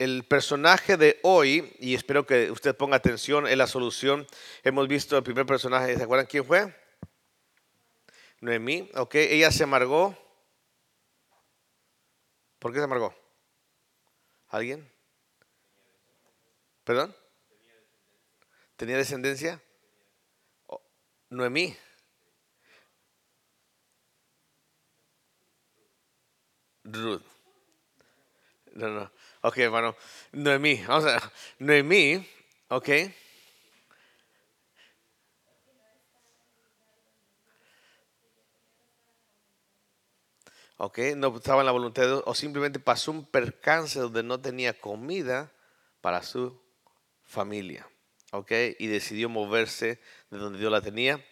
el personaje de hoy, y espero que usted ponga atención, en la solución. Hemos visto el primer personaje, ¿se acuerdan quién fue? Noemí, ok, ella se amargó. ¿Por qué se amargó? ¿Alguien? ¿Perdón? ¿Tenía descendencia? Oh, Noemí. Ruth. No, no. Ok, hermano. Noemí. Vamos a. Noemí, ok. Ok, no estaba en la voluntad de Dios, o simplemente pasó un percance donde no tenía comida para su familia. Ok, y decidió moverse de donde Dios la tenía.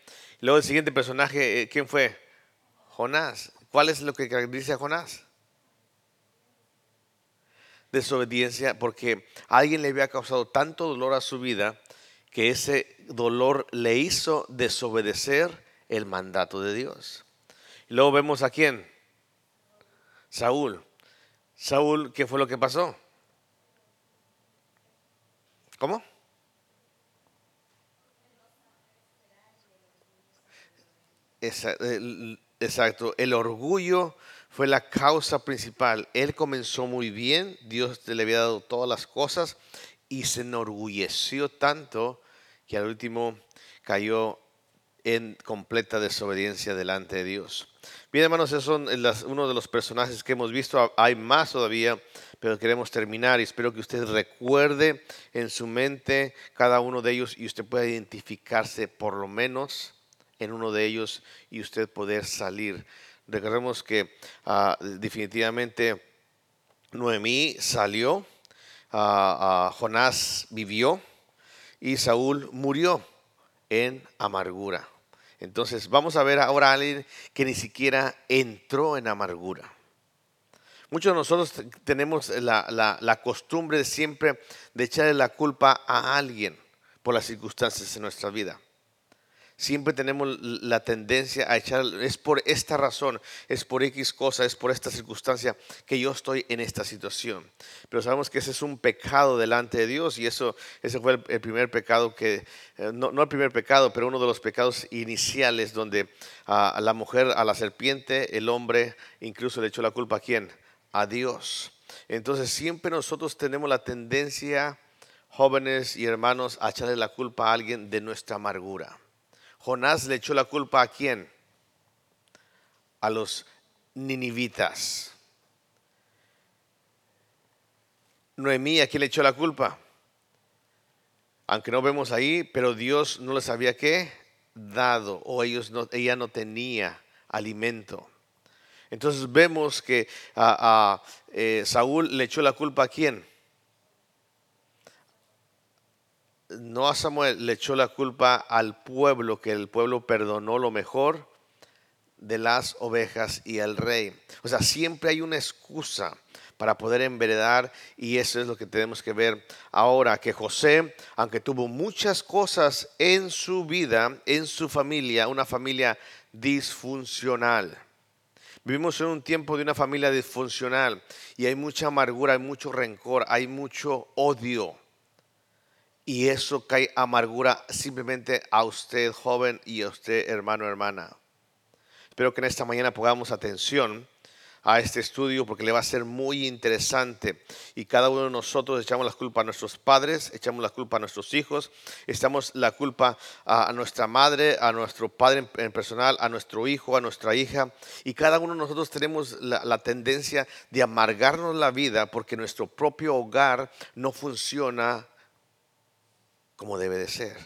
Luego el siguiente personaje, eh, ¿quién fue? Jonás. ¿Cuál es lo que caracteriza a Jonás? Desobediencia, porque alguien le había causado tanto dolor a su vida que ese dolor le hizo desobedecer el mandato de Dios. Y luego vemos a quién? Saúl. Saúl, ¿qué fue lo que pasó? ¿Cómo? Exacto, el orgullo fue la causa principal. Él comenzó muy bien, Dios le había dado todas las cosas y se enorgulleció tanto que al último cayó en completa desobediencia delante de Dios. Bien, hermanos, esos son uno de los personajes que hemos visto. Hay más todavía, pero queremos terminar y espero que usted recuerde en su mente cada uno de ellos y usted pueda identificarse por lo menos en uno de ellos y usted poder salir. Recordemos que ah, definitivamente Noemí salió, uh, Jonás vivió y Saúl murió en amargura. Entonces vamos a ver ahora a alguien que ni siquiera entró en amargura. Muchos de nosotros tenemos la, la, costumbre de siempre de echarle la culpa a alguien por las circunstancias de nuestra vida siempre tenemos la tendencia a echar, es por esta razón, es por X cosa, es por esta circunstancia que yo estoy en esta situación. Pero sabemos que ese es un pecado delante de Dios y eso, ese fue el, primer pecado que, eh, no, el primer pecado, pero uno de los pecados iniciales donde a la mujer, a la serpiente, el hombre incluso le echó la culpa a quién? A Dios. Entonces siempre nosotros tenemos la tendencia, jóvenes y hermanos, a echarle la culpa a alguien de nuestra amargura. Jonás le echó la culpa a quién? A los ninivitas. Noemí, ¿a quién le echó la culpa? Aunque no vemos ahí, pero Dios no les había qué dado o ellos no, ella no tenía alimento. Entonces vemos que a, eh, Saúl le echó la culpa a quién? No a Samuel le echó la culpa al pueblo, que el pueblo perdonó lo mejor de las ovejas y al rey. O sea, siempre hay una excusa para poder enveredar y eso es lo que tenemos que ver ahora, que José, aunque tuvo muchas cosas en su vida, en su familia, una familia disfuncional. Vivimos en un tiempo de una familia disfuncional y hay mucha amargura, hay mucho rencor, hay mucho odio y eso cae amargura simplemente a usted joven y a usted hermano hermana. Espero que en esta mañana pongamos atención a este estudio porque le va a ser muy interesante. Y cada uno de nosotros echamos la culpa a nuestros padres, echamos la culpa a nuestros hijos, echamos la culpa a, nuestra madre, a nuestro padre en, personal, a nuestro hijo, a nuestra hija. Y cada uno de nosotros tenemos la, la tendencia de amargarnos la vida porque nuestro propio hogar no funciona como debe de ser.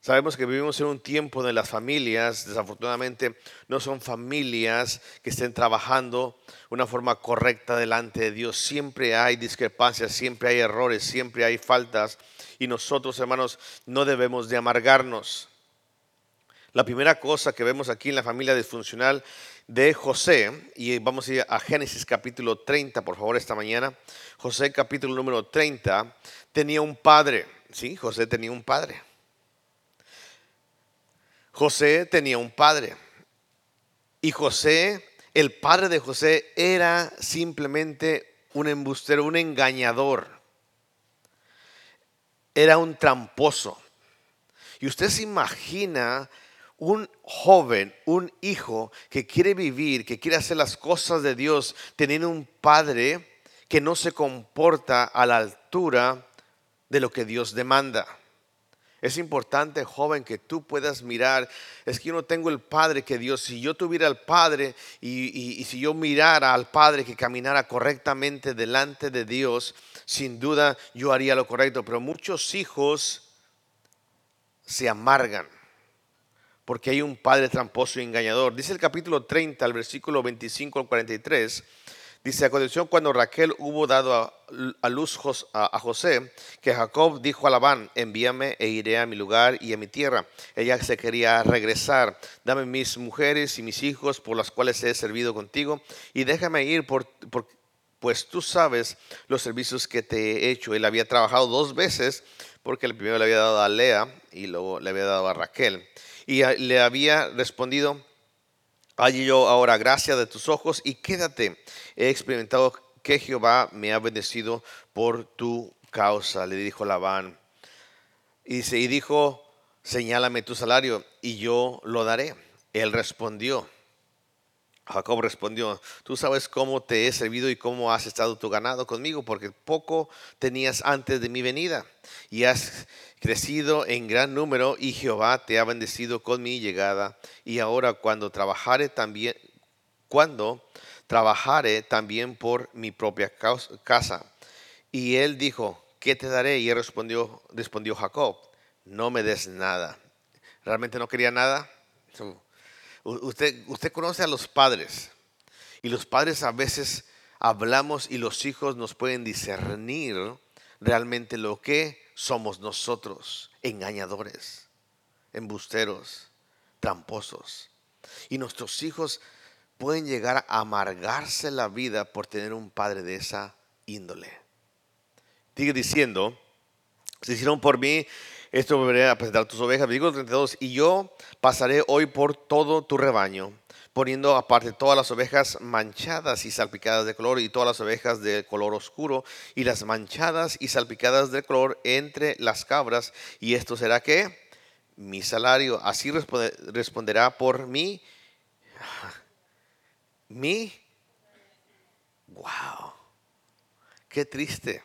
Sabemos que vivimos en un tiempo donde las familias, desafortunadamente, no son familias que estén trabajando una forma correcta delante de Dios. Siempre hay discrepancias, siempre hay errores, siempre hay faltas. Y nosotros, hermanos, no debemos de amargarnos. La primera cosa que vemos aquí en la familia disfuncional de José, y vamos a ir a Génesis capítulo 30, por favor, esta mañana. José capítulo número 30 tenía un padre, ¿sí? José tenía un padre. José tenía un padre. Y José, el padre de José, era simplemente un embustero, un engañador. Era un tramposo. Y usted se imagina un joven, un hijo que quiere vivir, que quiere hacer las cosas de Dios, teniendo un padre que no se comporta a la altura de lo que Dios demanda. Es importante, joven, que tú puedas mirar. Es que yo no tengo el Padre que Dios. Si yo tuviera al Padre y, y, si yo mirara al Padre que caminara correctamente delante de Dios, sin duda yo haría lo correcto. Pero muchos hijos se amargan porque hay un padre tramposo y engañador. Dice el capítulo 30, al versículo 25 al 43. Dice, a continuación, cuando Raquel hubo dado a, luz a, José, que Jacob dijo a Labán, envíame e iré a mi lugar y a mi tierra. Ella se quería regresar, dame mis mujeres y mis hijos por las cuales he servido contigo y déjame ir pues tú sabes los servicios que te he hecho. Él había trabajado dos veces porque el primero le había dado a Lea y luego le había dado a Raquel. Y le había respondido, Allí yo ahora gracia de tus ojos y quédate. He experimentado que Jehová me ha bendecido por tu causa, le dijo Labán. Y, y dijo, señálame tu salario y yo lo daré. Él respondió, Jacob respondió, tú sabes cómo te he servido y cómo has estado tu ganado conmigo, porque poco tenías antes de mi venida y has crecido en gran número y Jehová te ha bendecido con mi llegada. Y ahora cuando trabajare también, cuando trabajare también por mi propia casa. Y él dijo, ¿qué te daré? Y él respondió, respondió Jacob, no me des nada. ¿Realmente no quería nada? Usted, usted conoce a los padres y los padres a veces hablamos y los hijos nos pueden discernir realmente lo que somos nosotros, engañadores, embusteros, tramposos. Y nuestros hijos pueden llegar a amargarse la vida por tener un padre de esa índole. Sigue diciendo, se hicieron por mí esto volveré a presentar tus ovejas. Versículo 32. Y yo pasaré hoy por todo tu rebaño, poniendo aparte todas las ovejas manchadas y salpicadas de color y todas las ovejas de color oscuro y las manchadas y salpicadas de color entre las cabras. Y esto será que mi salario. Así responderá por mí. Mi. Wow. Qué triste.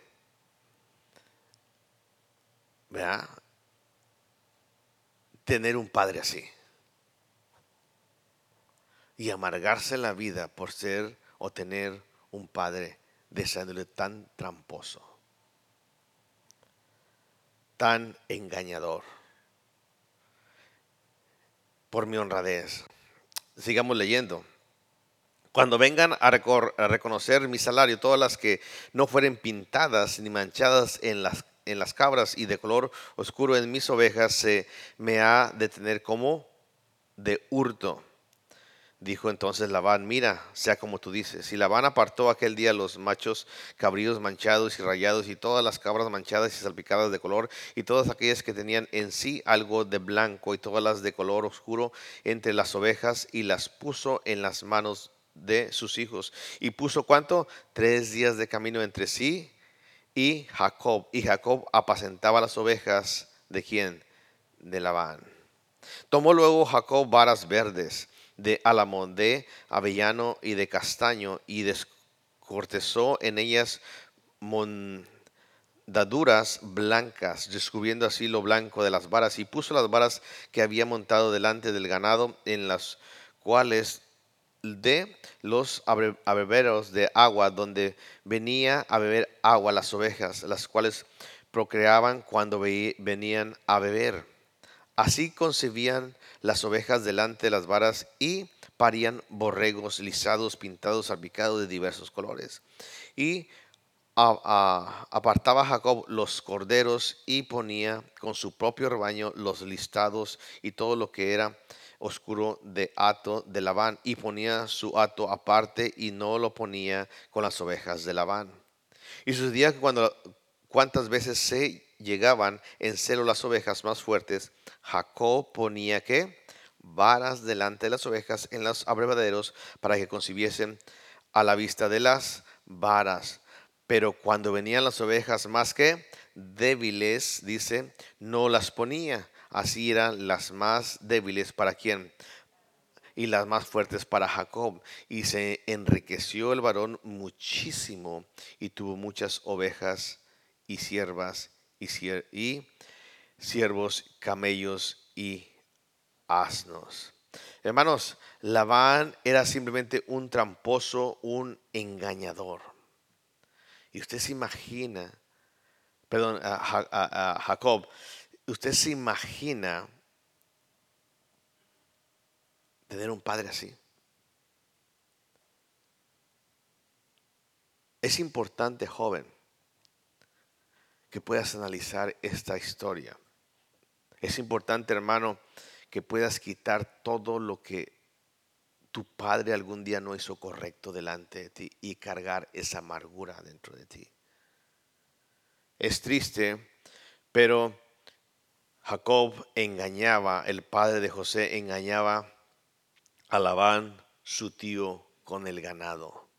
¿Verdad? tener un padre así. Y amargarse la vida por ser o tener un padre de tan tramposo, tan engañador. Por mi honradez. Sigamos leyendo. Cuando vengan a, a, reconocer mi salario, todas las que no fueren pintadas ni manchadas en las en las cabras y de color oscuro en mis ovejas se me ha de tener como de hurto. Dijo entonces Labán, mira, sea como tú dices. Y Labán apartó aquel día los machos cabríos manchados y rayados y todas las cabras manchadas y salpicadas de color y todas aquellas que tenían en sí algo de blanco y todas las de color oscuro entre las ovejas y las puso en las manos de sus hijos. Y puso cuánto? Tres días de camino entre sí y Jacob. Y Jacob apacentaba las ovejas de quién? De Labán. Tomó luego Jacob varas verdes de álamo, de avellano y de castaño y descortezó en ellas mondaduras blancas, descubriendo así lo blanco de las varas y puso las varas que había montado delante del ganado en las cuales de los abeberos de agua donde venía a beber agua las ovejas, las cuales procreaban cuando venían a beber. Así concebían las ovejas delante de las varas y parían borregos lisados, pintados, salpicados de diversos colores. Y apartaba Jacob los corderos y ponía con su propio rebaño los listados y todo lo que era oscuro de hato de Labán y ponía su hato aparte y no lo ponía con las ovejas de Labán. Y sucedía que cuando cuántas veces se llegaban en celo las ovejas más fuertes, Jacob ponía que varas delante de las ovejas en los abrevaderos para que concibiesen a la vista de las varas. Pero cuando venían las ovejas más que débiles, dice, no las ponía. Así eran las más débiles para quién? Y las más fuertes para Jacob. Y se enriqueció el varón muchísimo y tuvo muchas ovejas y siervas y, siervos, camellos y asnos. Hermanos, Labán era simplemente un tramposo, un engañador. Y usted se imagina, perdón, a, Jacob, usted se imagina tener un padre así. Es importante, joven, que puedas analizar esta historia. Es importante, hermano, que puedas quitar todo lo que tu padre algún día no hizo correcto delante de ti y cargar esa amargura dentro de ti. Es triste, pero Jacob engañaba, el padre de José engañaba a Labán, su tío, con el ganado.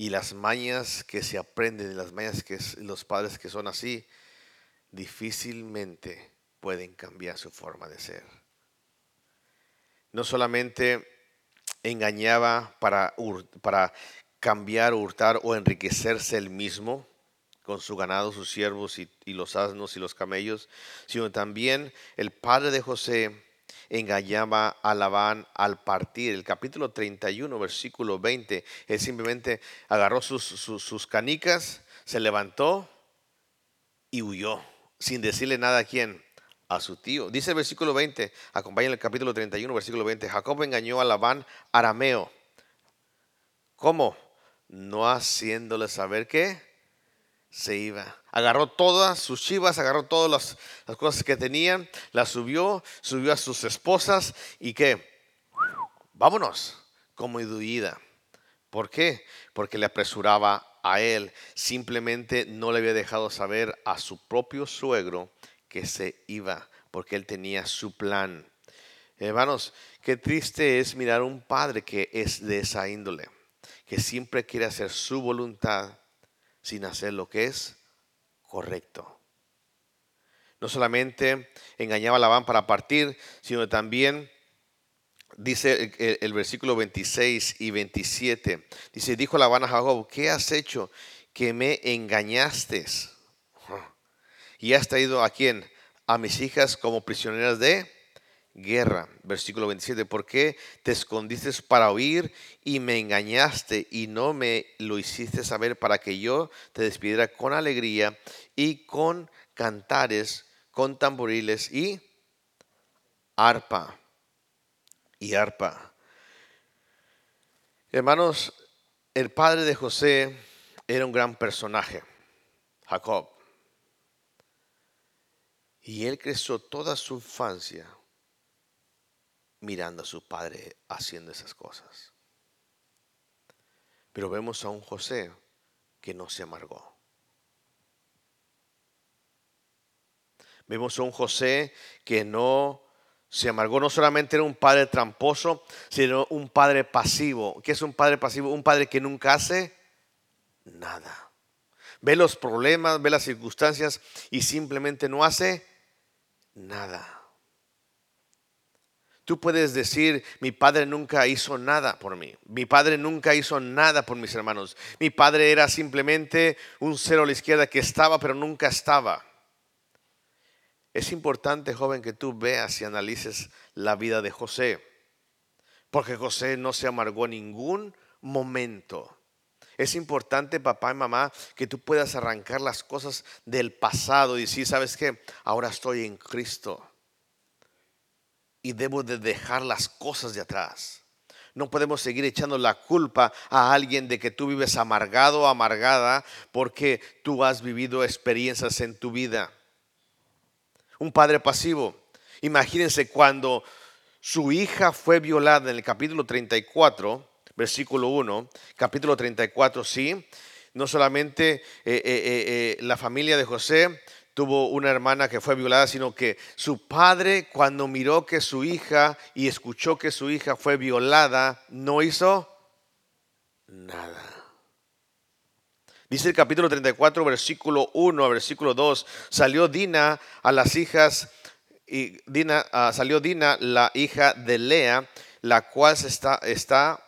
Y las mañas que se aprenden, las mañas que los padres que son así, difícilmente pueden cambiar su forma de ser. No solamente engañaba para, para cambiar, hurtar o enriquecerse él mismo con su ganado, sus siervos y, y los asnos y los camellos, sino también el padre de José engañaba a Labán al partir. El capítulo 31, versículo 20, él simplemente agarró sus, canicas, se levantó y huyó, sin decirle nada a quién, a su tío. Dice el versículo 20, acompaña el capítulo 31, versículo 20, Jacob engañó a Labán arameo. ¿Cómo? No haciéndole saber que se iba. Agarró todas sus chivas, agarró todas las, cosas que tenían, las subió, subió a sus esposas y que, vámonos, como huida. ¿Por qué? Porque le apresuraba a él, simplemente no le había dejado saber a su propio suegro que se iba, porque él tenía su plan. Hermanos, qué triste es mirar a un padre que es de esa índole, que siempre quiere hacer su voluntad sin hacer lo que es correcto. No solamente engañaba a Labán para partir, sino también dice el, versículo 26 y 27. Dice, dijo Labán a Jacob, ¿qué has hecho que me engañaste? y has traído a quién? A mis hijas como prisioneras de guerra. Versículo 27, ¿por qué te escondiste para oír y me engañaste y no me lo hiciste saber para que yo te despidiera con alegría y con cantares, con tamboriles y arpa? Y arpa. Hermanos, el padre de José era un gran personaje, Jacob. Y él creció toda su infancia mirando a su padre haciendo esas cosas. Pero vemos a un José que no se amargó. Vemos a un José que no se amargó. No solamente era un padre tramposo, sino un padre pasivo. ¿Qué es un padre pasivo? Un padre que nunca hace nada. Ve los problemas, ve las circunstancias y simplemente no hace nada. Tú puedes decir, mi padre nunca hizo nada por mí. Mi padre nunca hizo nada por mis hermanos. Mi padre era simplemente un cero a la izquierda que estaba, pero nunca estaba. Es importante, joven, que tú veas y analices la vida de José. Porque José no se amargó en ningún momento. Es importante, papá y mamá, que tú puedas arrancar las cosas del pasado y decir, ¿sabes qué? Ahora estoy en Cristo. Y debo de dejar las cosas de atrás. No podemos seguir echando la culpa a alguien de que tú vives amargado o amargada porque tú has vivido experiencias en tu vida. Un padre pasivo. Imagínense cuando su hija fue violada en el capítulo 34 versículo 1, capítulo 34, sí. No solamente eh, eh, eh, la familia de José tuvo una hermana que fue violada, sino que su padre cuando miró que su hija y escuchó que su hija fue violada, no hizo nada. Dice el capítulo 34, versículo 1 a versículo 2, salió Dina a las hijas, y Dina, ah, salió Dina, la hija de Lea, la cual está, está,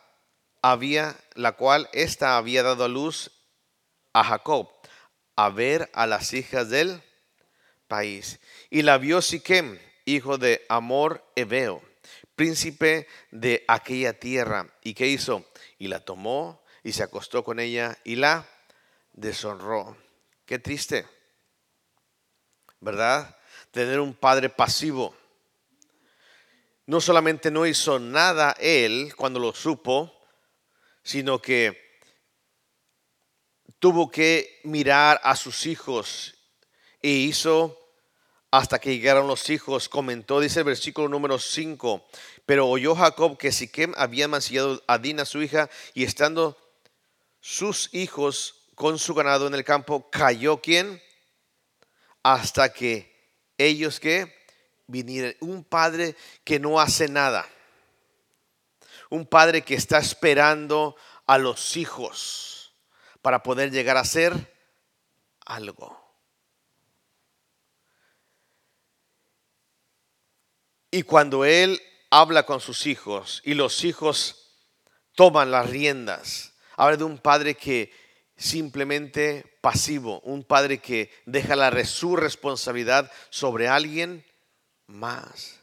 había, la cual esta había dado a luz a Jacob, a ver a las hijas del Y la vio Siquem, hijo de Amor Ebeo, príncipe de aquella tierra. ¿Y qué hizo? Y la tomó y se acostó con ella y la deshonró. Qué triste, ¿verdad? Tener un padre pasivo. No solamente no hizo nada él cuando lo supo, sino que tuvo que mirar a sus hijos e hizo hasta que llegaron los hijos. Comentó, dice el versículo número 5, pero oyó Jacob que Siquem había mancillado a Dina su hija y estando sus hijos con su ganado en el campo, cayó quien hasta que ellos que vinieran. Un padre que no hace nada. Un padre que está esperando a los hijos para poder llegar a ser algo. Y cuando él habla con sus hijos y los hijos toman las riendas, habla de un padre que simplemente pasivo, un padre que deja la, su responsabilidad sobre alguien más.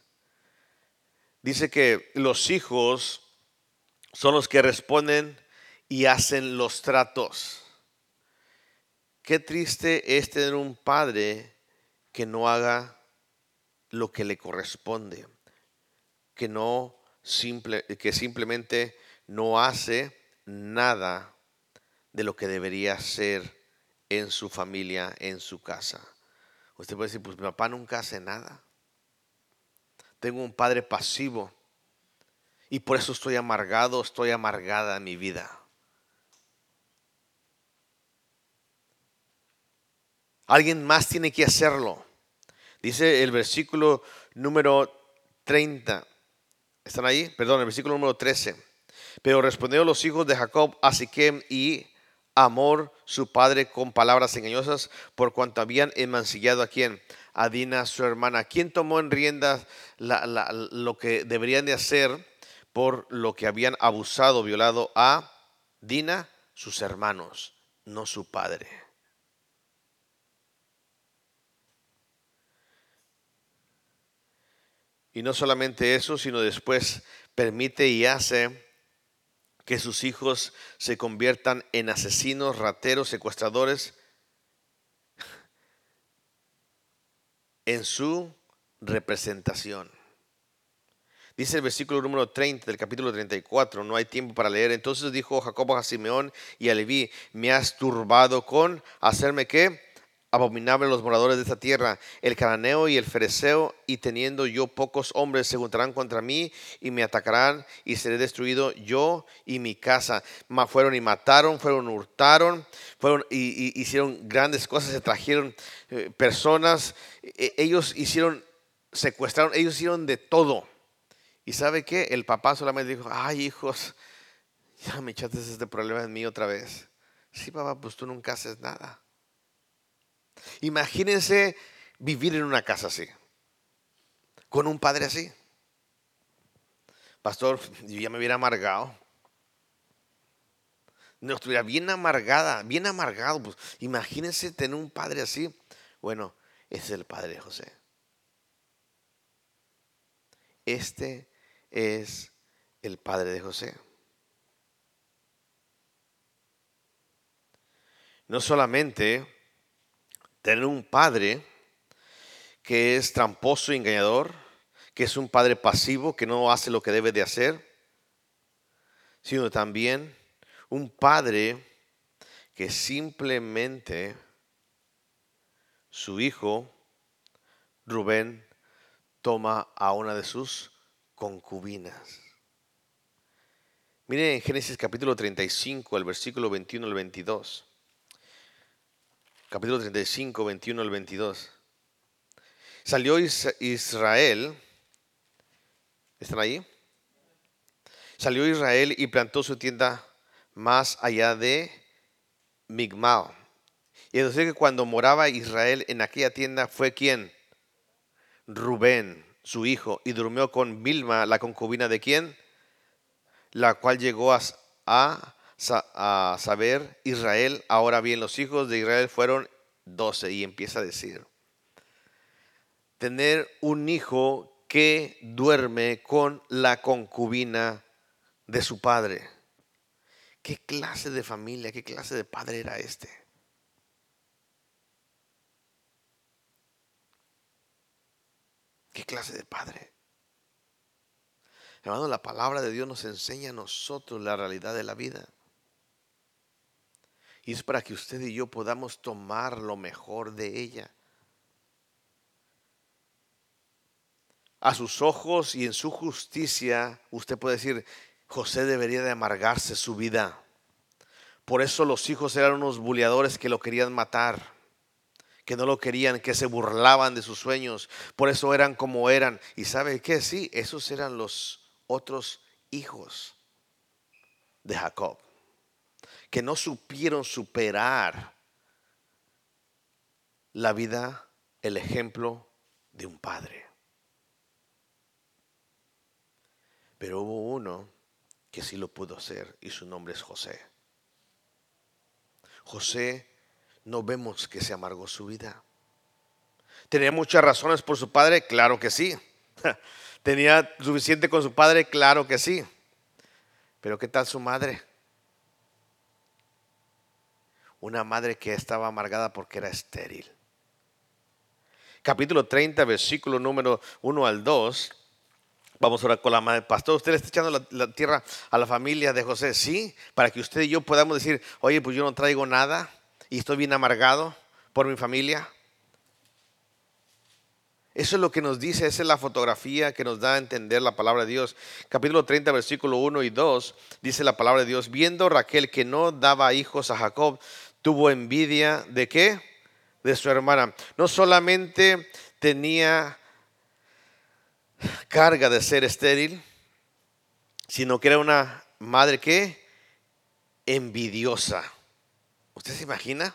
Dice que los hijos son los que responden y hacen los tratos. Qué triste es tener un padre que no haga lo que le corresponde, que no simple, que simplemente no hace nada de lo que debería ser en su familia, en su casa. Usted puede decir, pues mi papá nunca hace nada. Tengo un padre pasivo y por eso estoy amargado, estoy amargada en mi vida. Alguien más tiene que hacerlo. Dice el versículo número 30. ¿Están ahí? Perdón, el versículo número 13. Pero respondieron los hijos de Jacob a Siquem y Amor, su padre, con palabras engañosas, por cuanto habían emancillado a quien? A Dina, su hermana. ¿Quién tomó en rienda lo que deberían de hacer por lo que habían abusado, violado a Dina? Sus hermanos, no su padre. Y no solamente eso, sino después permite y hace que sus hijos se conviertan en asesinos, rateros, secuestradores, en su representación. Dice el versículo número 30 del capítulo 34, no hay tiempo para leer. Entonces dijo Jacob a Simeón y a Leví, me has turbado con hacerme qué? Abominable los moradores de esta tierra, el cananeo y el fereceo, y teniendo yo pocos hombres se juntarán contra mí y me atacarán y seré destruido yo y mi casa. fueron y mataron, fueron hurtaron, fueron y, hicieron grandes cosas, se trajeron eh, personas, e, ellos hicieron, secuestraron, ellos hicieron de todo. ¿Y sabe qué? El papá solamente dijo, ay hijos, ya me echaste este problema en mí otra vez. Sí, papá, pues tú nunca haces nada. Imagínense vivir en una casa así, con un padre así. Pastor, yo ya me hubiera amargado. No estuviera bien amargada, bien amargado. Pues, imagínense tener un padre así. Bueno, ese es el padre de José. Este es el padre de José. No solamente tener un padre que es tramposo y engañador, que es un padre pasivo, que no hace lo que debe de hacer, sino también un padre que simplemente su hijo, Rubén, toma a una de sus concubinas. Miren en Génesis capítulo 35, el versículo 21 al 22 capítulo 35, 21 al 22. Salió Israel, ¿están ahí? Salió Israel y plantó su tienda más allá de Migmal, Y entonces que cuando moraba Israel en aquella tienda fue quien? Rubén, su hijo, y durmió con Milma, la concubina de quién? La cual llegó a, a, saber Israel. Ahora bien, los hijos de Israel fueron doce. Y empieza a decir, tener un hijo que duerme con la concubina de su padre. ¿Qué clase de familia, qué clase de padre era este? ¿Qué clase de padre? Hermano, la palabra de Dios nos enseña a nosotros la realidad de la vida. Y es para que usted y yo podamos tomar lo mejor de ella. A sus ojos y en su justicia, usted puede decir, José debería de amargarse su vida. Por eso los hijos eran unos buleadores que lo querían matar que no lo querían, que se burlaban de sus sueños, por eso eran como eran. Y sabe qué, sí, esos eran los otros hijos de Jacob, que no supieron superar la vida, el ejemplo de un padre. Pero hubo uno que sí lo pudo hacer y su nombre es José. José no vemos que se amargó su vida. ¿Tenía muchas razones por su padre? Claro que sí. ¿Tenía suficiente con su padre? Claro que sí. Pero ¿qué tal su madre? Una madre que estaba amargada porque era estéril. Capítulo 30, versículo número 1 al 2. Vamos a orar con la madre. Pastor, usted le está echando la, la, tierra a la familia de José. Sí, para que usted y yo podamos decir, oye, pues yo no traigo nada y estoy bien amargado por mi familia. Eso es lo que nos dice, esa es la fotografía que nos da a entender la palabra de Dios. Capítulo 30, versículo 1 y 2, dice la palabra de Dios, viendo Raquel que no daba hijos a Jacob, tuvo envidia de qué? De su hermana. No solamente tenía carga de ser estéril, sino que era una madre que envidiosa. ¿Usted se imagina?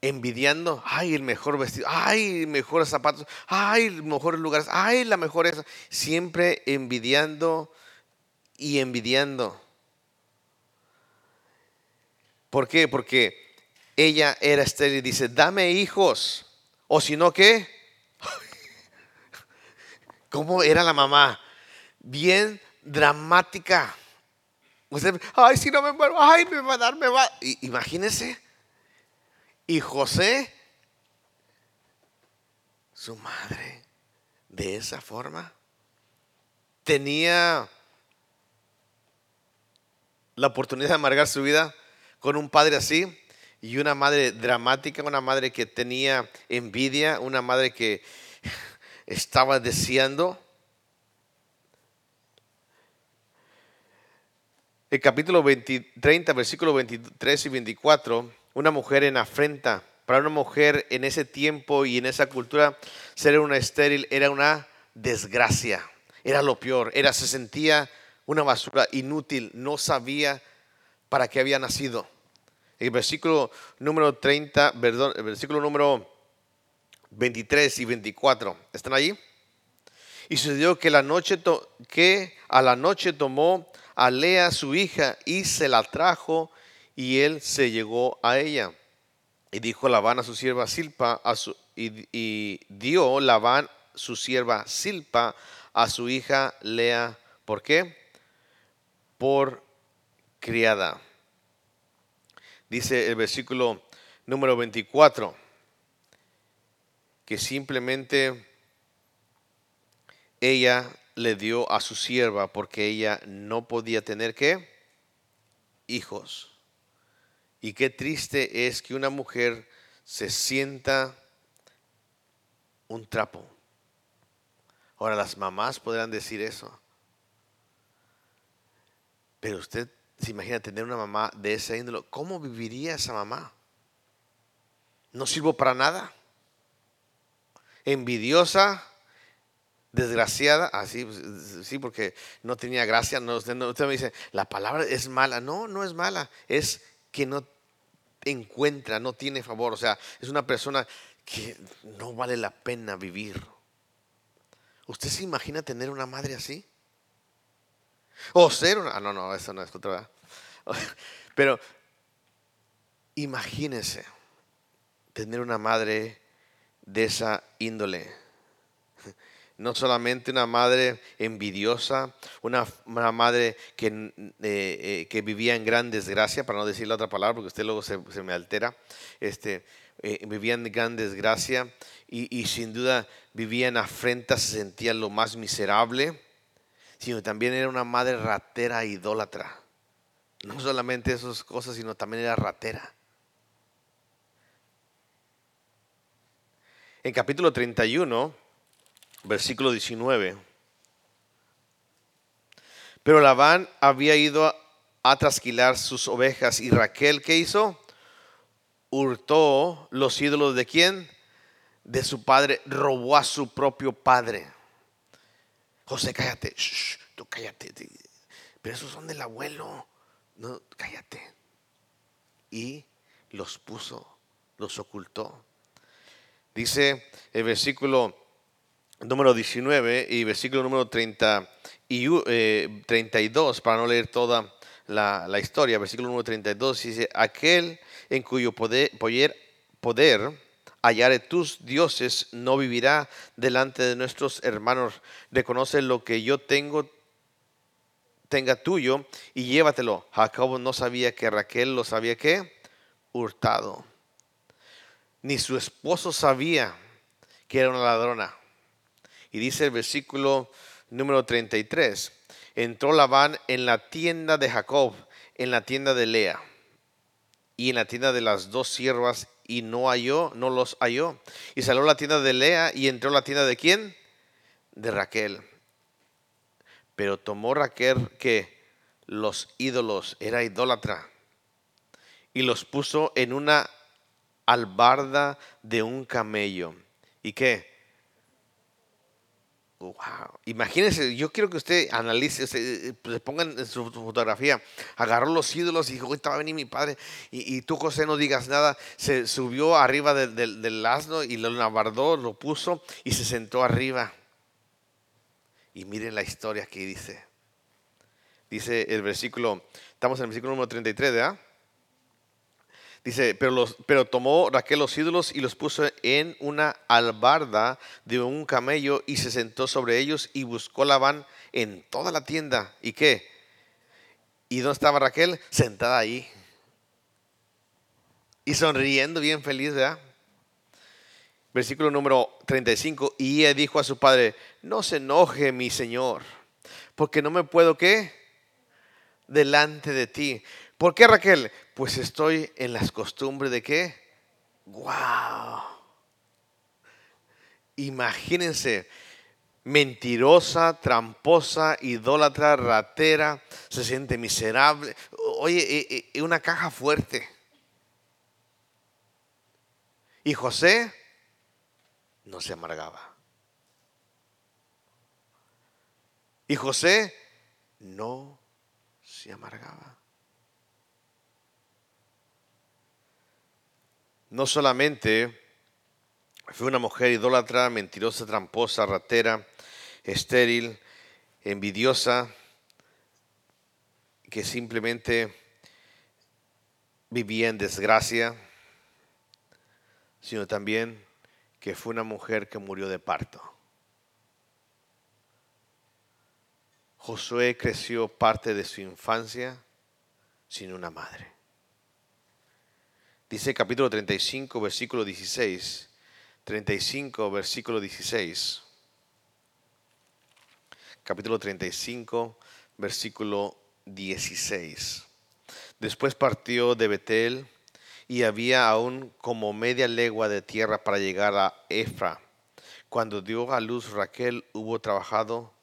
Envidiando, ay, el mejor vestido, ay, mejores zapatos, ay, mejores lugares, ay, la mejor esa. Siempre envidiando y envidiando. ¿Por qué? Porque ella era estéril y dice, dame hijos. O si no, ¿qué? ¿Cómo era la mamá? Bien dramática. Usted, ay, si no me muero, ay, me va a dar, me va. imagínese. Y José, su madre, de esa forma, tenía la oportunidad de amargar su vida con un padre así y una madre dramática, una madre que tenía envidia, una madre que estaba deseando. El capítulo 30, versículo 23 y 24, una mujer en afrenta. Para una mujer en ese tiempo y en esa cultura, ser una estéril era una desgracia, era lo peor, era, se sentía una basura inútil, no sabía para qué había nacido. El versículo número 30, perdón, el versículo número 23 y 24, ¿están allí? Y sucedió que, la noche que a la noche tomó a Lea su hija y se la trajo y él se llegó a ella. Y dijo Labán a su sierva Silpa a su, y, y dio Labán su sierva Silpa a su hija Lea. ¿Por qué? Por criada. Dice el versículo número 24 que simplemente ella le dio a su sierva porque ella no podía tener qué? Hijos. Y qué triste es que una mujer se sienta un trapo. Ahora las mamás podrán decir eso. Pero usted se imagina tener una mamá de ese índole. ¿Cómo viviría esa mamá? No sirvo para nada. Envidiosa, desgraciada, así, pues, sí, porque no tenía gracia. No, usted, me dice, la palabra es mala. No, no es mala. Es que no encuentra, no tiene favor. O sea, es una persona que no vale la pena vivir. ¿Usted se imagina tener una madre así? O ser una... Ah, no, no, eso no es otra. Pero imagínese tener una madre de esa índole. No solamente una madre envidiosa, una, madre que, eh, eh, que, vivía en gran desgracia, para no decir la otra palabra, porque usted luego se, me altera, este, eh, vivía en gran desgracia y, y, sin duda vivía en afrenta, se sentía lo más miserable, también era una madre ratera idólatra. No solamente esas cosas, sino también era ratera. En capítulo 31, versículo 19. Pero Labán había ido a, trasquilar sus ovejas y Raquel, ¿qué hizo? Hurtó los ídolos de quién? De su padre, robó a su propio padre. José, cállate, tú cállate. Pero esos son del abuelo. No, cállate. Y los puso, los ocultó. Dice el versículo número 19 y versículo número 30 y, 32, eh, para no leer toda la, historia, versículo número 32, dice, aquel en cuyo poder, poder, poder hallare tus dioses no vivirá delante de nuestros hermanos. Reconoce lo que yo tengo, tenga tuyo y llévatelo. Jacob no sabía que Raquel lo sabía que hurtado ni su esposo sabía que era una ladrona. Y dice el versículo número 33, entró Labán en la tienda de Jacob, en la tienda de Lea, y en la tienda de las dos siervas, y no halló, no los halló. Y salió a la tienda de Lea y entró a la tienda de quién? De Raquel. Pero tomó Raquel que los ídolos, era idólatra, y los puso en una albarda de un camello. ¿Y qué? Wow. Imagínense, yo quiero que usted analice, se, pues, ponga en su fotografía. Agarró los ídolos y dijo, ahorita va venir mi padre. Y, tú, José, no digas nada. Se subió arriba del, asno y lo navardó, lo puso y se sentó arriba. Y miren la historia que dice. Dice el versículo, estamos en el versículo número 33, ¿verdad? Dice, pero, los, pero tomó Raquel los ídolos y los puso en una albarda de un camello y se sentó sobre ellos y buscó Labán en toda la tienda. ¿Y qué? ¿Y dónde estaba Raquel? Sentada ahí. Y sonriendo, bien feliz, ¿verdad? Versículo número 35. Y ella dijo a su padre, no se enoje mi señor, porque no me puedo, ¿qué? Delante de ti. ¿Por qué Raquel? Pues estoy en las costumbres de qué? ¡Wow! Imagínense, mentirosa, tramposa, idólatra, ratera, se siente miserable. Oye, e, e, una caja fuerte. Y José no se amargaba. Y José no se amargaba. No solamente fue una mujer idólatra, mentirosa, tramposa, ratera, estéril, envidiosa, que simplemente vivía en desgracia, sino también que fue una mujer que murió de parto. Josué creció parte de su infancia sin una madre. Dice capítulo 35, versículo 16. 35, versículo 16. Capítulo 35, versículo 16. Después partió de Betel y había aún como media legua de tierra para llegar a Efra. Cuando dio a luz Raquel hubo trabajado,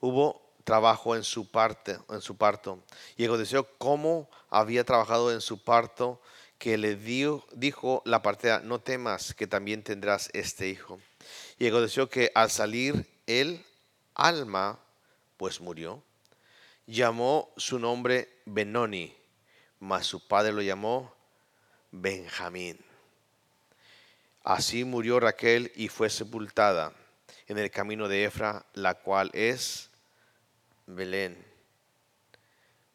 hubo trabajo en su parte, en su parto. Y aconteció cómo había trabajado en su parto que le dio, dijo la partera, no temas que también tendrás este hijo. Y aconteció que al salir el alma, pues murió, llamó su nombre Benoni, mas su padre lo llamó Benjamín. Así murió Raquel y fue sepultada en el camino de Efra, la cual es Belén.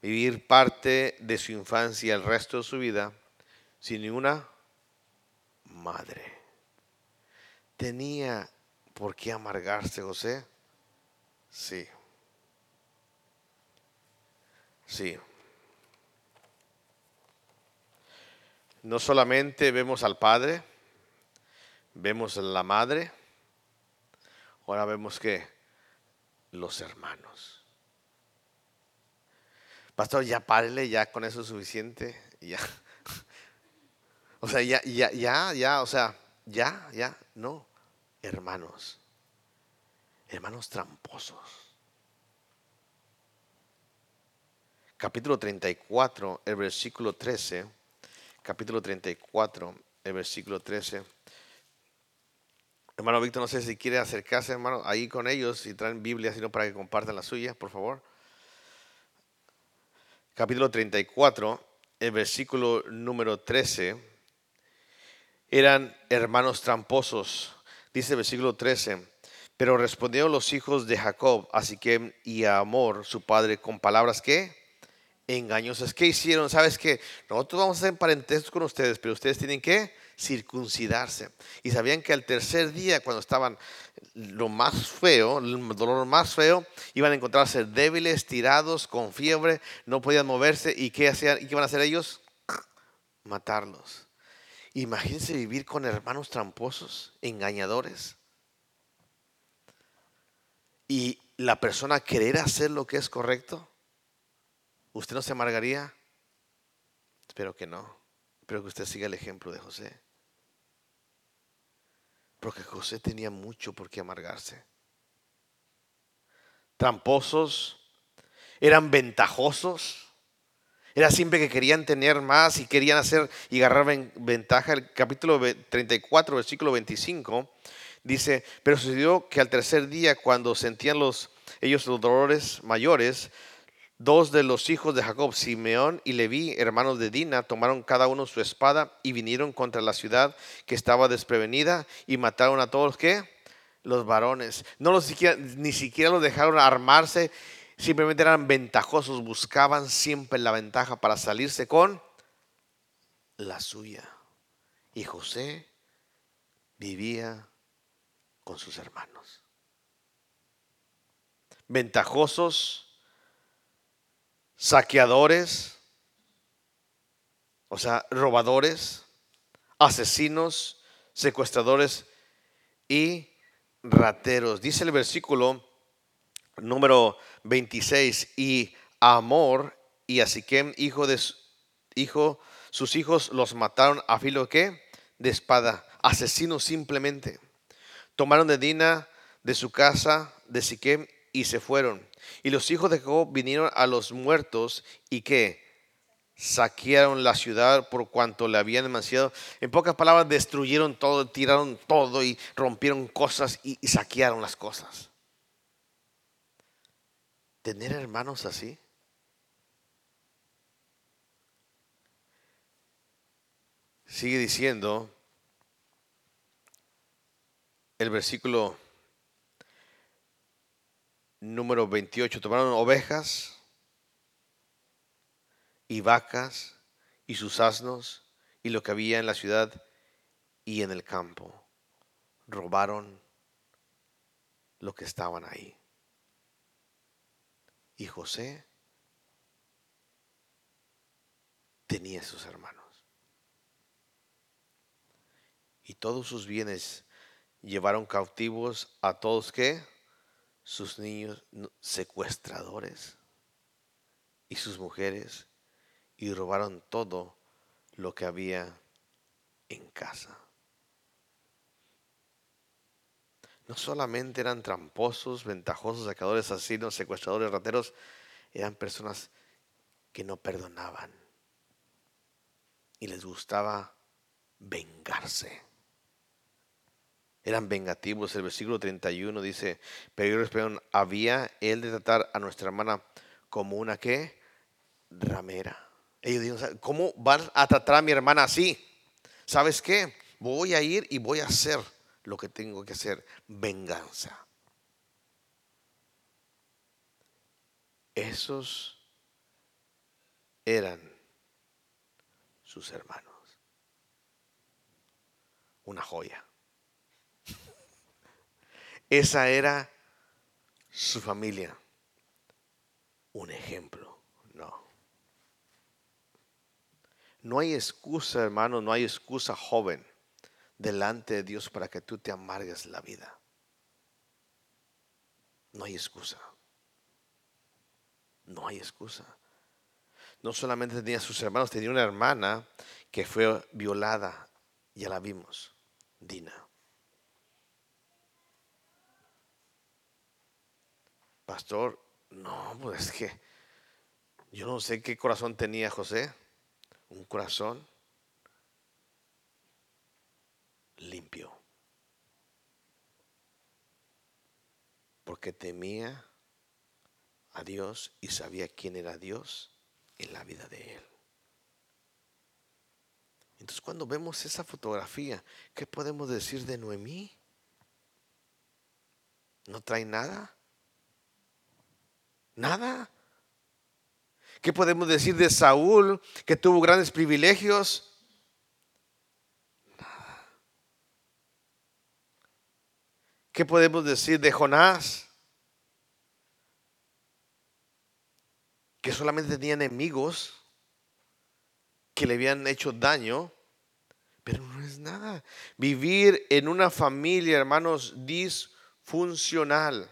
Vivir parte de su infancia y el resto de su vida sin ninguna madre. ¿Tenía por qué amargarse José? Sí. Sí. No solamente vemos al padre, vemos a la madre, ahora vemos que los hermanos. Pastor, ya párele, ya con eso es suficiente, ya. O sea, ya, ya, ya, ya, o sea, ya, ya, no, hermanos, hermanos tramposos. Capítulo 34, el versículo 13, capítulo 34, el versículo 13. Hermano Víctor, no sé si quiere acercarse, hermano, ahí con ellos y traen Biblia, sino para que compartan la suya, por favor. Capítulo 34, el versículo número 13 eran hermanos tramposos. Dice el versículo 13. Pero respondieron los hijos de Jacob a Siquem y a Amor, su padre, con palabras que engañosas. ¿Qué hicieron? ¿Sabes que Nosotros vamos a hacer parentescos con ustedes, pero ustedes tienen que circuncidarse. Y sabían que al tercer día, cuando estaban lo más feo, el dolor más feo, iban a encontrarse débiles, tirados, con fiebre, no podían moverse. ¿Y qué, hacían, y qué iban a hacer ellos? Matarlos. Imagínense vivir con hermanos tramposos, engañadores. Y la persona querer hacer lo que es correcto. ¿Usted no se amargaría? Espero que no. Espero que usted siga el ejemplo de José. Porque José tenía mucho por qué amargarse. Tramposos, eran ventajosos era siempre que querían tener más y querían hacer y agarrar ventaja. El capítulo 34, versículo 25, dice, pero sucedió que al tercer día, cuando sentían los, ellos los dolores mayores, dos de los hijos de Jacob, Simeón y Leví, hermanos de Dina, tomaron cada uno su espada y vinieron contra la ciudad que estaba desprevenida y mataron a todos que los varones. No los ni siquiera los dejaron armarse simplemente eran ventajosos, buscaban siempre la ventaja para salirse con la suya. Y José vivía con sus hermanos. Ventajosos, saqueadores, o sea, robadores, asesinos, secuestradores y rateros. Dice el versículo número 26, y Amor y a Siquem, hijo de hijo, sus hijos los mataron a filo de espada, asesinos simplemente. Tomaron de Dina de su casa de Siquem y se fueron. Y los hijos de Jacob vinieron a los muertos y que saquearon la ciudad por cuanto le habían demasiado. En pocas palabras, destruyeron todo, tiraron todo y rompieron cosas y saquearon las cosas tener hermanos así? Sigue diciendo el versículo número 28. Tomaron ovejas y vacas y sus asnos y lo que había en la ciudad y en el campo. Robaron lo que estaban ahí. Y José tenía sus hermanos. Y todos sus bienes llevaron cautivos a todos que sus niños secuestradores y sus mujeres y robaron todo lo que había en casa. No solamente eran tramposos, ventajosos, sacadores, asesinos, secuestradores, rateros, eran personas que no perdonaban y les gustaba vengarse. Eran vengativos. El versículo 31 dice, pero ellos había él de tratar a nuestra hermana como una que ramera. Ellos dijeron, ¿cómo van a tratar a mi hermana así? ¿sabes qué? Voy a ir y voy a hacer lo que tengo que hacer. Venganza. Esos eran sus hermanos. Una joya. Esa era su familia. Un ejemplo. No. No hay excusa, hermano, no hay excusa joven delante de Dios para que tú te amargues la vida. No hay excusa. No hay excusa. No solamente tenía sus hermanos, tenía una hermana que fue violada. Ya la vimos, Dina. Pastor, no, pues es que yo no sé qué corazón tenía José. Un corazón limpio. Porque temía a Dios y sabía quién era Dios en la vida de él. Entonces cuando vemos esa fotografía, ¿qué podemos decir de Noemí? ¿No trae nada? ¿Nada? ¿Qué podemos decir de Saúl, que tuvo grandes privilegios? ¿Qué podemos decir de Jonás? que solamente tenía enemigos que le habían hecho daño, pero no es nada. Vivir en una familia, hermanos, disfuncional.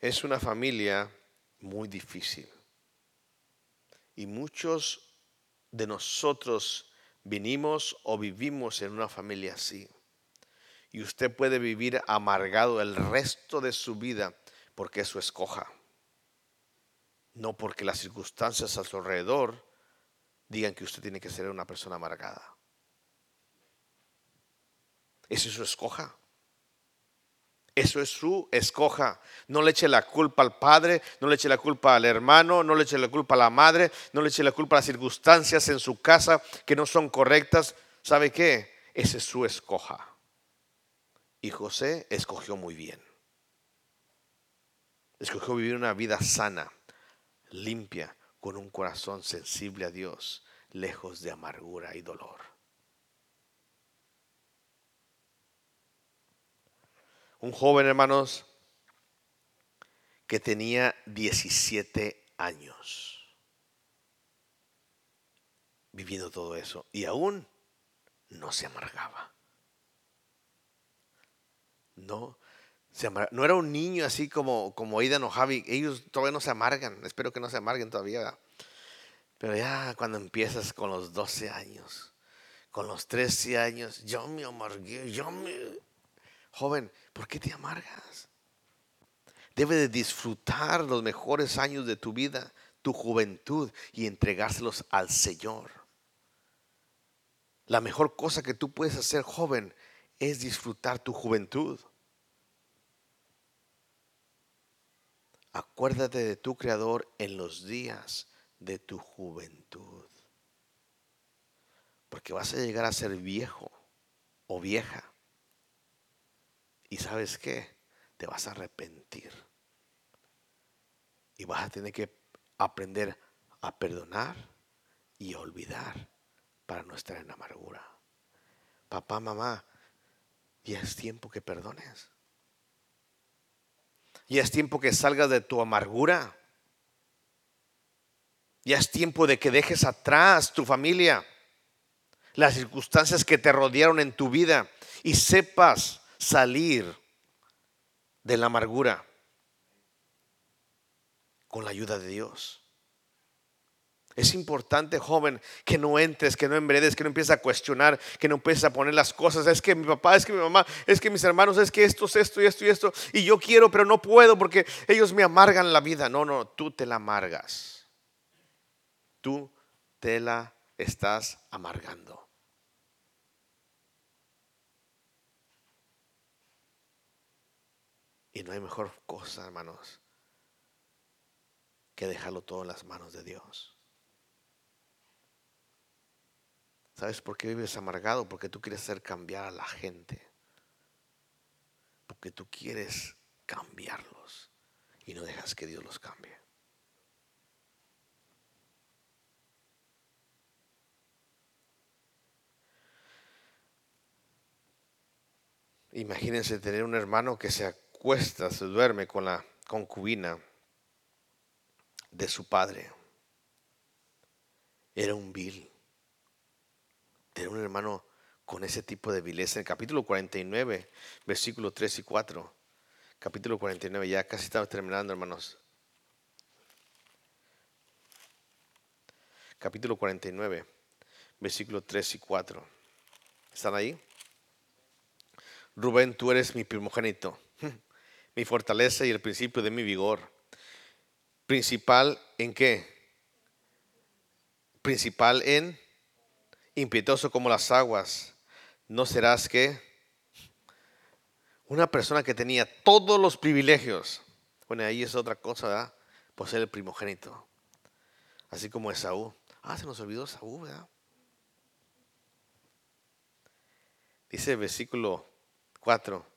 Es una familia muy difícil. Y muchos de nosotros vinimos o vivimos en una familia así. Y usted puede vivir amargado el resto de su vida porque eso escoja. No porque las circunstancias a su alrededor digan que usted tiene que ser una persona amargada. Es su escoja. Eso es su escoja. No le eche la culpa al padre, no le eche la culpa al hermano, no le eche la culpa a la madre, no le eche la culpa a las circunstancias en su casa que no son correctas. ¿Sabe qué? Esa es su escoja. Y José escogió muy bien. Escogió vivir una vida sana, limpia, con un corazón sensible a Dios, lejos de amargura y dolor. Un joven, hermanos, que tenía 17 años viviendo todo eso y aún no se amargaba. No, no era un niño así como, como Aidan o Javi. Ellos todavía no se amargan. Espero que no se amarguen todavía. Pero ya cuando empiezas con los 12 años, con los 13 años, yo me amargué, yo me... Joven, ¿por qué te amargas? Debe de disfrutar los mejores años de tu vida, tu juventud y entregárselos al Señor. La mejor cosa que tú puedes hacer, joven, es disfrutar tu juventud. Acuérdate de tu Creador en los días de tu juventud. Porque vas a llegar a ser viejo o vieja. Y sabes qué? Te vas a arrepentir. Y vas a tener que aprender a perdonar y a olvidar para no estar en amargura. Papá, mamá, ya es tiempo que perdones. Ya es tiempo que salgas de tu amargura. Ya es tiempo de que dejes atrás tu familia, las circunstancias que te rodearon en tu vida y sepas salir de la amargura con la ayuda de Dios. Es importante, joven, que no entres, que no embredes, que no empieces a cuestionar, que no empieces a poner las cosas. Es que mi papá, es que mi mamá, es que mis hermanos, es que esto es esto y esto y esto. Y yo quiero, pero no puedo porque ellos me amargan la vida. No, no, tú te la amargas. Tú te la estás amargando. Y no hay mejor cosa, hermanos, que dejarlo todo en las manos de Dios. ¿Sabes por qué vives amargado? Porque tú quieres hacer cambiar a la gente. Porque tú quieres cambiarlos y no dejas que Dios los cambie. Imagínense tener un hermano que se acuesta, se duerme con la concubina de su padre. Era un vil. Tener un hermano con ese tipo de vileza. En el capítulo 49, versículos 3 y 4. Capítulo 49, ya casi estamos terminando, hermanos. Capítulo 49, versículos 3 y 4. ¿Están ahí? Rubén, tú eres mi primogénito, mi fortaleza y el principio de mi vigor. Principal en qué? Principal en impietoso como las aguas. ¿No serás que una persona que tenía todos los privilegios? Bueno, ahí es otra cosa, ¿verdad? Por ser el primogénito. Así como Esaú. Ah, se nos olvidó Esaú, ¿verdad? Dice el versículo 4.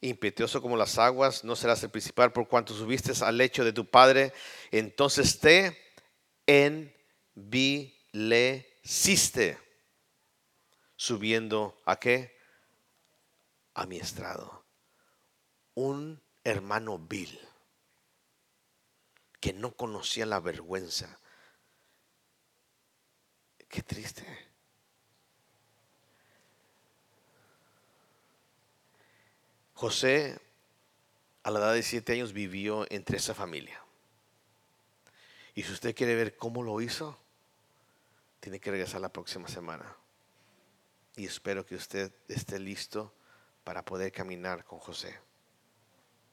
Impetuoso como las aguas, no serás el principal por cuanto subiste al lecho de tu padre, entonces te envileciste, subiendo a qué? A mi estrado. Un hermano vil que no conocía la vergüenza. Qué triste. José, a la edad de siete años, vivió entre esa familia. Y si usted quiere ver cómo lo hizo, tiene que regresar la próxima semana. Y espero que usted esté listo para poder caminar con José.